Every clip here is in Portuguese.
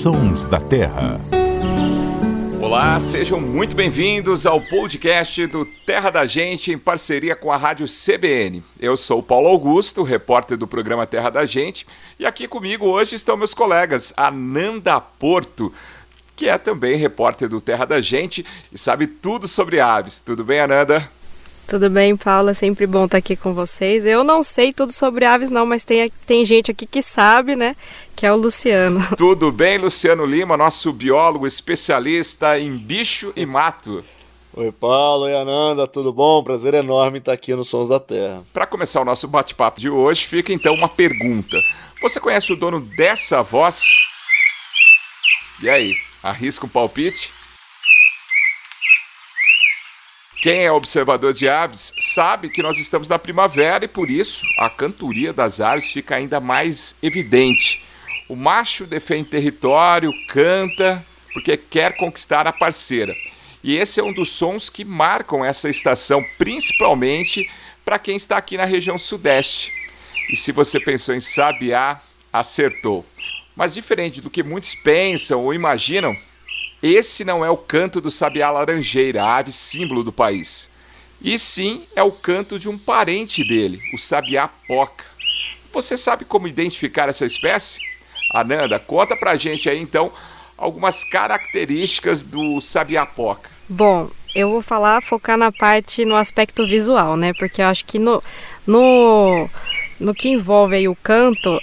Sons da Terra. Olá, sejam muito bem-vindos ao podcast do Terra da Gente em parceria com a Rádio CBN. Eu sou Paulo Augusto, repórter do programa Terra da Gente, e aqui comigo hoje estão meus colegas Ananda Porto, que é também repórter do Terra da Gente e sabe tudo sobre aves. Tudo bem, Ananda? Tudo bem, Paula? É sempre bom estar aqui com vocês. Eu não sei tudo sobre aves, não, mas tem, tem gente aqui que sabe, né? Que é o Luciano. Tudo bem, Luciano Lima, nosso biólogo especialista em bicho e mato. Oi, Paulo e Ananda, tudo bom? Prazer enorme estar aqui no Sons da Terra. Para começar o nosso bate-papo de hoje, fica então uma pergunta. Você conhece o dono dessa voz? E aí, arrisca um palpite? Quem é observador de aves sabe que nós estamos na primavera e por isso a cantoria das aves fica ainda mais evidente. O macho defende território, canta, porque quer conquistar a parceira. E esse é um dos sons que marcam essa estação, principalmente para quem está aqui na região sudeste. E se você pensou em sabiá, acertou. Mas diferente do que muitos pensam ou imaginam, esse não é o canto do sabiá laranjeira, a ave símbolo do país. E sim é o canto de um parente dele, o sabiá poca. Você sabe como identificar essa espécie? Ananda, conta pra gente aí então algumas características do sabiá poca. Bom, eu vou falar, focar na parte, no aspecto visual, né? Porque eu acho que no, no, no que envolve aí o canto,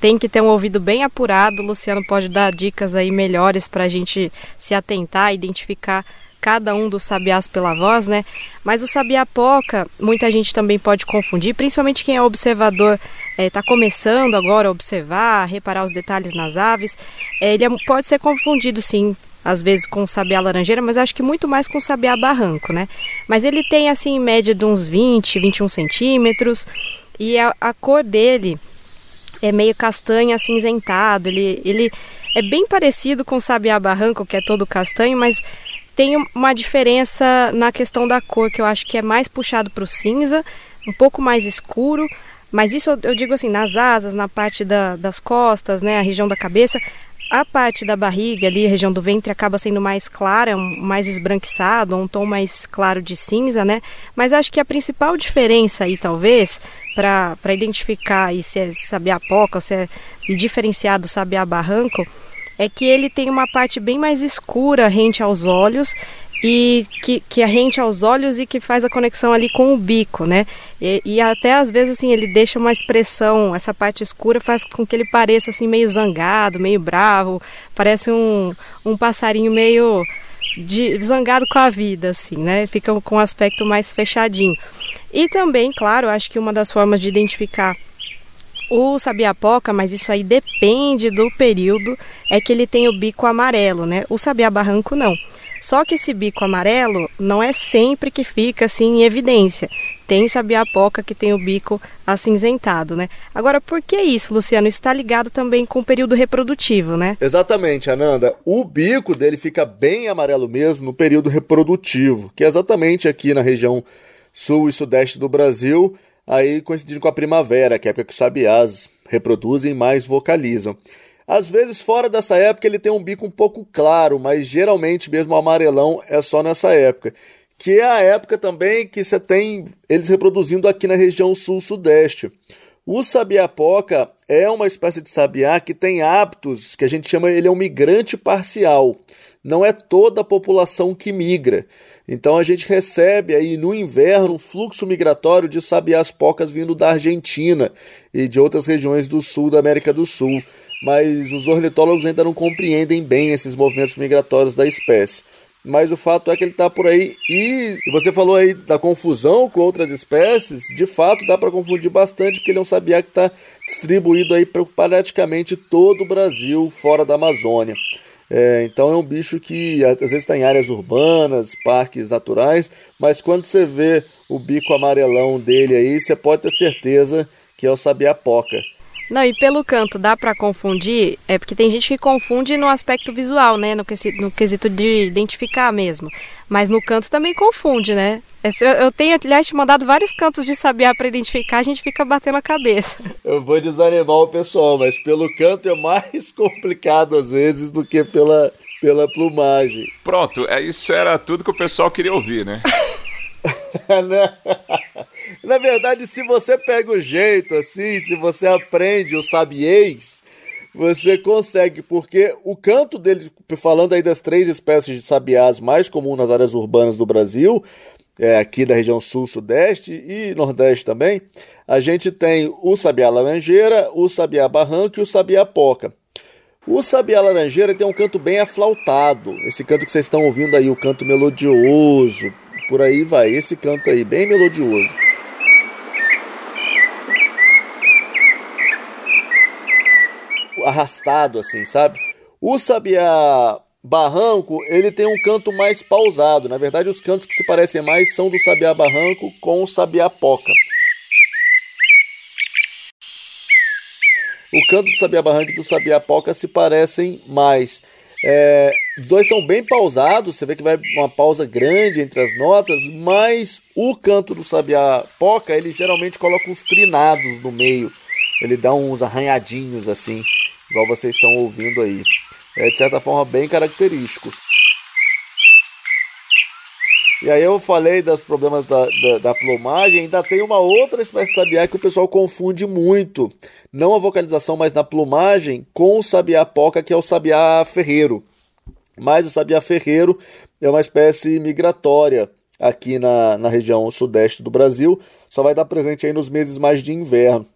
tem que ter um ouvido bem apurado. O Luciano pode dar dicas aí melhores para a gente se atentar, identificar cada um dos sabiás pela voz, né? Mas o sabiá poca, muita gente também pode confundir, principalmente quem é observador, está eh, é, começando agora a observar, a reparar os detalhes nas aves. É, ele é, pode ser confundido, sim, às vezes com o sabiá laranjeira, mas acho que muito mais com o sabiá barranco, né? Mas ele tem, assim, em média de uns 20, 21 centímetros, e a, a cor dele é meio castanho acinzentado. Ele, ele é bem parecido com o sabiá barranco, que é todo castanho, mas tem uma diferença na questão da cor, que eu acho que é mais puxado para o cinza, um pouco mais escuro. Mas isso eu digo assim, nas asas, na parte da, das costas, né, a região da cabeça, a parte da barriga ali, a região do ventre, acaba sendo mais clara, mais esbranquiçado, um tom mais claro de cinza, né? Mas acho que a principal diferença aí, talvez, para identificar aí se é sabiá poca ou se é diferenciado sabiá barranco, é que ele tem uma parte bem mais escura rente aos olhos e que, que rente aos olhos e que faz a conexão ali com o bico, né? E, e, até às vezes assim ele deixa uma expressão, essa parte escura faz com que ele pareça assim meio zangado, meio bravo, parece um, um passarinho meio de, zangado com a vida, assim, né? Fica com um aspecto mais fechadinho. E também, claro, acho que uma das formas de identificar o sabiapoca, mas isso aí depende do período, é que ele tem o bico amarelo, né? O sabiá barranco não. Só que esse bico amarelo não é sempre que fica assim em evidência. Tem sabiapoca que tem o bico acinzentado, né? Agora, por que isso, Luciano? Está ligado também com o período reprodutivo, né? Exatamente, Ananda. O bico dele fica bem amarelo mesmo no período reprodutivo, que é exatamente aqui na região sul e sudeste do Brasil, aí coincidindo com a primavera, que é a época que os sabiás reproduzem e mais vocalizam. Às vezes, fora dessa época, ele tem um bico um pouco claro, mas geralmente mesmo amarelão é só nessa época. Que é a época também que você tem eles reproduzindo aqui na região sul-sudeste. O sabiapoca é uma espécie de sabiá que tem hábitos que a gente chama ele é um migrante parcial. Não é toda a população que migra. Então a gente recebe aí no inverno um fluxo migratório de sabiás pocas vindo da Argentina e de outras regiões do sul da América do Sul mas os ornitólogos ainda não compreendem bem esses movimentos migratórios da espécie. Mas o fato é que ele está por aí e, você falou aí da confusão com outras espécies, de fato dá para confundir bastante porque ele é um sabiá que está distribuído aí para praticamente todo o Brasil, fora da Amazônia. É, então é um bicho que às vezes está em áreas urbanas, parques naturais, mas quando você vê o bico amarelão dele aí, você pode ter certeza que é o sabiá poca. Não, e pelo canto, dá para confundir? É porque tem gente que confunde no aspecto visual, né? No quesito, no quesito de identificar mesmo. Mas no canto também confunde, né? Eu tenho, aliás, te mandado vários cantos de sabiá para identificar, a gente fica batendo a cabeça. Eu vou desanimar o pessoal, mas pelo canto é mais complicado às vezes do que pela, pela plumagem. Pronto, é, isso era tudo que o pessoal queria ouvir, né? Na verdade, se você pega o jeito assim, se você aprende o sabiês, você consegue, porque o canto dele, falando aí das três espécies de sabiás mais comuns nas áreas urbanas do Brasil, é, aqui da região sul, sudeste e nordeste também, a gente tem o sabiá laranjeira, o sabiá barranco e o sabiá poca. O sabiá laranjeira tem um canto bem aflautado, esse canto que vocês estão ouvindo aí, o canto melodioso, por aí vai, esse canto aí, bem melodioso. Arrastado assim, sabe? O sabiá barranco, ele tem um canto mais pausado. Na verdade, os cantos que se parecem mais são do sabiá barranco com o sabiá poca. O canto do sabiá barranco e do sabiá poca se parecem mais. É, os dois são bem pausados, você vê que vai uma pausa grande entre as notas, mas o canto do sabiá poca, ele geralmente coloca uns trinados no meio. Ele dá uns arranhadinhos assim, igual vocês estão ouvindo aí é de certa forma bem característico. E aí eu falei dos problemas da, da, da, plumagem, ainda tem uma outra espécie de sabiá que o pessoal confunde muito. Não a vocalização, mas na plumagem, com o sabiá poca, que é o sabiá ferreiro. Mas o sabiá ferreiro é uma espécie migratória aqui na, na região sudeste do Brasil. Só vai estar presente aí nos meses mais de inverno.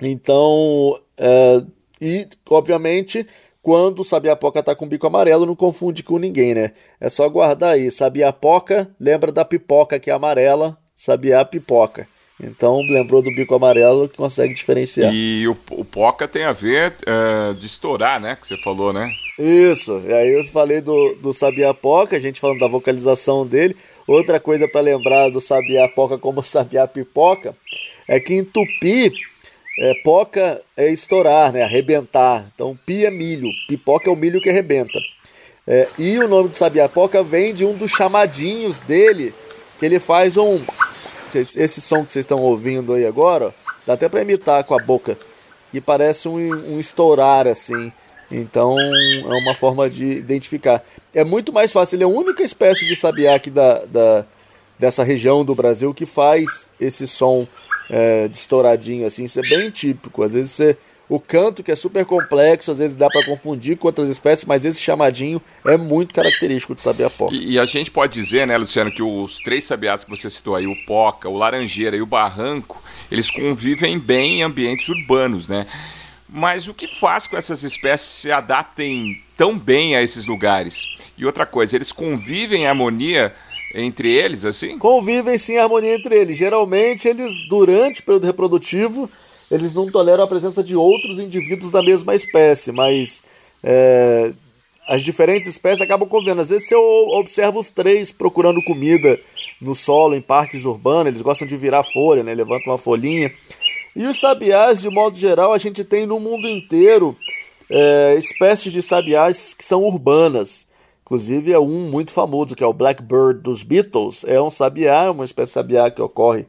Então, é, e obviamente quando o Sabiapoca tá com bico amarelo, não confunde com ninguém, né? É só guardar aí. Sabiapoca, lembra da pipoca que é amarela, Sabiá pipoca. Então, lembrou do bico amarelo que consegue diferenciar. E o, o poca tem a ver uh, de estourar, né? Que você falou, né? Isso. E aí eu falei do, do Sabiá Poca, a gente falando da vocalização dele. Outra coisa para lembrar do Sabiá Poca como Sabiá Pipoca é que em Tupi é, poca é estourar, né? Arrebentar. Então, pi é milho. Pipoca é o milho que arrebenta. É, e o nome do sabiapoca vem de um dos chamadinhos dele, que ele faz um. Esse som que vocês estão ouvindo aí agora, ó, dá até para imitar com a boca. E parece um, um estourar assim. Então é uma forma de identificar. É muito mais fácil, ele é a única espécie de sabiá aqui da, da, dessa região do Brasil que faz esse som é, estouradinho assim, isso é bem típico. Às vezes você, o canto que é super complexo, às vezes dá para confundir com outras espécies, mas esse chamadinho é muito característico do sabiá-pó. E, e, a gente pode dizer, né, Luciano, que os três sabiás que você citou aí, o poca, o laranjeira e o barranco, eles convivem bem em ambientes urbanos, né? Mas o que faz com essas espécies se adaptem tão bem a esses lugares? E outra coisa, eles convivem em harmonia entre eles, assim? Convivem sim harmonia entre eles. Geralmente, eles, durante o período reprodutivo, eles não toleram a presença de outros indivíduos da mesma espécie, mas é, as diferentes espécies acabam convivendo. Às vezes, você observa os três procurando comida no solo, em parques urbanos, eles gostam de virar folha, né? levantam uma folhinha. E os sabiás, de modo geral, a gente tem no mundo inteiro é, espécies de sabiás que são urbanas. Inclusive é um muito famoso, que é o Blackbird dos Beatles. É um sabiá, uma espécie de sabiá que ocorre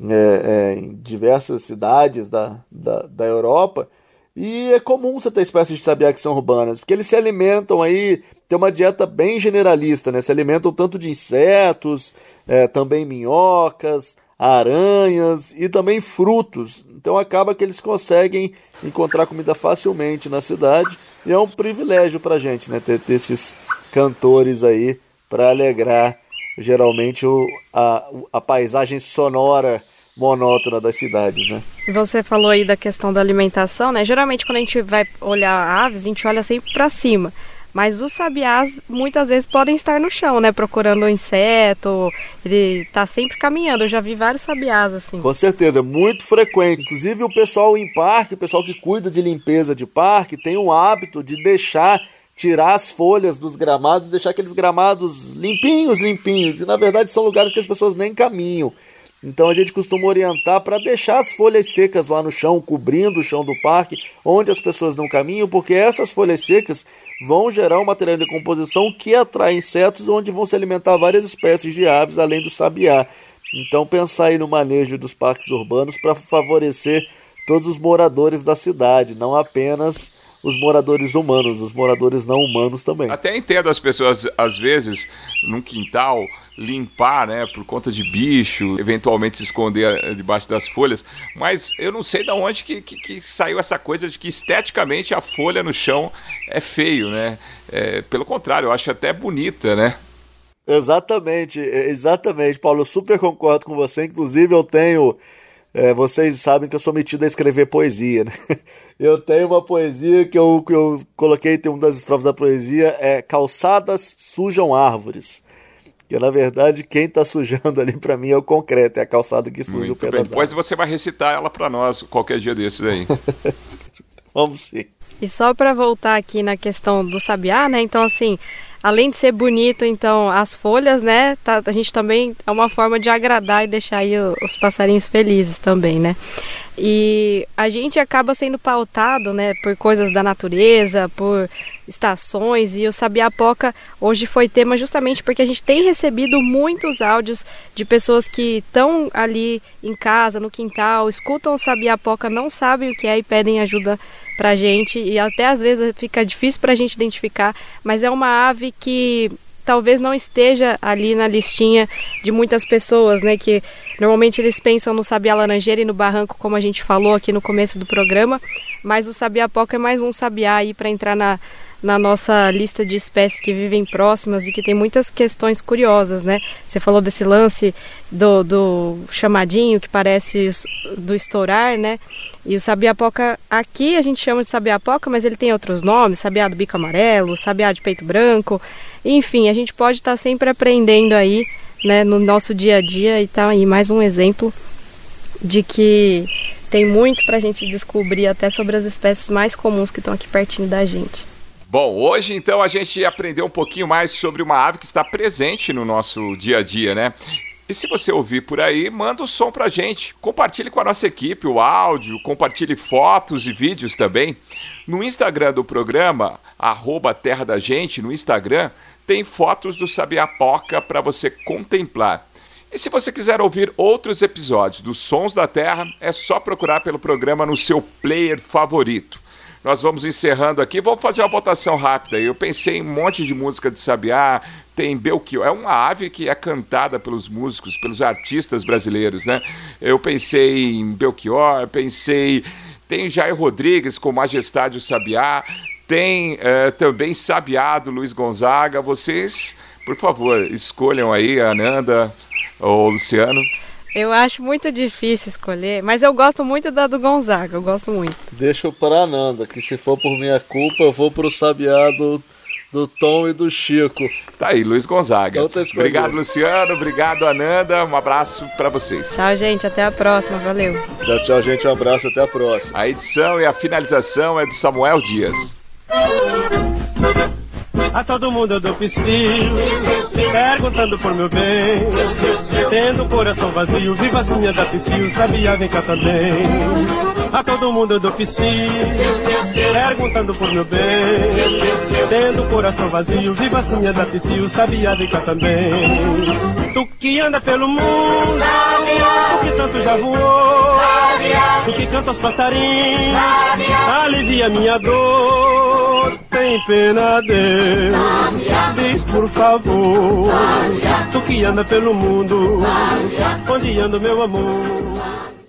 é, é, em diversas cidades da, da, da, Europa. E é comum você ter espécies de sabiá que são urbanas, porque eles se alimentam aí, tem uma dieta bem generalista, né? Se alimentam tanto de insetos, é, também minhocas, aranhas e também frutos. Então acaba que eles conseguem encontrar comida facilmente na cidade e é um privilégio para a gente, né? Ter, ter esses cantores aí para alegrar geralmente o, a, a paisagem sonora monótona das cidades, né? Você falou aí da questão da alimentação, né? Geralmente quando a gente vai olhar aves, a gente olha sempre para cima. Mas os sabiás muitas vezes podem estar no chão, né? Procurando um inseto. Ele está sempre caminhando. Eu já vi vários sabiás assim. Com certeza, muito frequente. Inclusive o pessoal em parque, o pessoal que cuida de limpeza de parque, tem o hábito de deixar tirar as folhas dos gramados, deixar aqueles gramados limpinhos, limpinhos. E na verdade são lugares que as pessoas nem caminham. Então a gente costuma orientar para deixar as folhas secas lá no chão, cobrindo o chão do parque, onde as pessoas não caminham, porque essas folhas secas vão gerar um material de decomposição que atrai insetos, onde vão se alimentar várias espécies de aves, além do sabiá. Então pensar aí no manejo dos parques urbanos para favorecer todos os moradores da cidade, não apenas os moradores humanos, os moradores não humanos também. Até entendo as pessoas, às vezes, num quintal, limpar, né, por conta de bicho, eventualmente se esconder eh, debaixo das folhas, mas eu não sei de onde que, que, que saiu essa coisa de que esteticamente a folha no chão é feio, né? É, pelo contrário, eu acho até bonita, né? Exatamente, exatamente, Paulo. Eu super concordo com você. Inclusive, eu tenho. É, vocês sabem que eu sou metido a escrever poesia, né? Eu tenho uma poesia que eu, que eu coloquei, tem uma das estrofes da poesia, é Calçadas sujam árvores. Que na verdade quem está sujando ali para mim é o concreto, é a calçada que suja Muito o pedaço. Depois você vai recitar ela para nós qualquer dia desses aí. Vamos sim. E só para voltar aqui na questão do sabiá, né? Então assim, além de ser bonito, então as folhas, né? Tá, a gente também é uma forma de agradar e deixar aí os passarinhos felizes também, né? E a gente acaba sendo pautado, né, por coisas da natureza, por estações e o Sabiapoca hoje foi tema justamente porque a gente tem recebido muitos áudios de pessoas que estão ali em casa, no quintal, escutam o Sabiapoca, não sabem o que é e pedem ajuda pra gente. E até às vezes fica difícil pra gente identificar, mas é uma ave que talvez não esteja ali na listinha de muitas pessoas, né, que normalmente eles pensam no sabiá laranjeira e no barranco, como a gente falou aqui no começo do programa, mas o sabiá-poca é mais um sabiá aí para entrar na na nossa lista de espécies que vivem próximas e que tem muitas questões curiosas, né? Você falou desse lance do, do chamadinho que parece do estourar, né? E o sabiapoca, aqui a gente chama de sabiapoca, mas ele tem outros nomes, sabiá do bico amarelo, sabiá de peito branco, enfim, a gente pode estar tá sempre aprendendo aí, né, no nosso dia a dia e tá aí mais um exemplo de que tem muito para a gente descobrir até sobre as espécies mais comuns que estão aqui pertinho da gente. Bom, hoje então a gente aprendeu um pouquinho mais sobre uma ave que está presente no nosso dia a dia, né? E se você ouvir por aí, manda o som pra gente. Compartilhe com a nossa equipe o áudio, compartilhe fotos e vídeos também. No Instagram do programa, arroba Terra da Gente, no Instagram, tem fotos do Sabiapoca para você contemplar. E se você quiser ouvir outros episódios dos Sons da Terra, é só procurar pelo programa no seu player favorito nós vamos encerrando aqui. Vamos fazer uma votação rápida. Eu pensei em um monte de música de Sabiá, tem Belchior. É uma ave que é cantada pelos músicos, pelos artistas brasileiros, né? Eu pensei em Belchior, pensei. Tem Jair Rodrigues com Majestade o Sabiá. Tem é, também Sabiá do Luiz Gonzaga. Vocês, por favor, escolham aí, Ananda ou Luciano. Eu acho muito difícil escolher, mas eu gosto muito da do Gonzaga, eu gosto muito. Deixa para Nanda, que se for por minha culpa, eu vou pro Sabiá do, do Tom e do Chico. Tá aí, Luiz Gonzaga. Então, obrigado, Luciano. Obrigado, Ananda. Um abraço para vocês. Tchau, gente. Até a próxima. Valeu. Tchau, tchau, gente. Um abraço. Até a próxima. A edição e a finalização é do Samuel Dias. A todo mundo eu dou psiu, perguntando por meu bem. Tendo o coração vazio, vivacinha da psiu, sabia, vem cá também. A todo mundo eu dou psiu, perguntando por meu bem. Tendo o coração vazio, vivacinha da psiu, sabia, vem cá também. Tu que anda pelo mundo, tu que tanto já voou, tu que canta os passarinhos, alivia minha dor tem pena, Deus. Diz por favor, tu que anda pelo mundo, onde anda meu amor.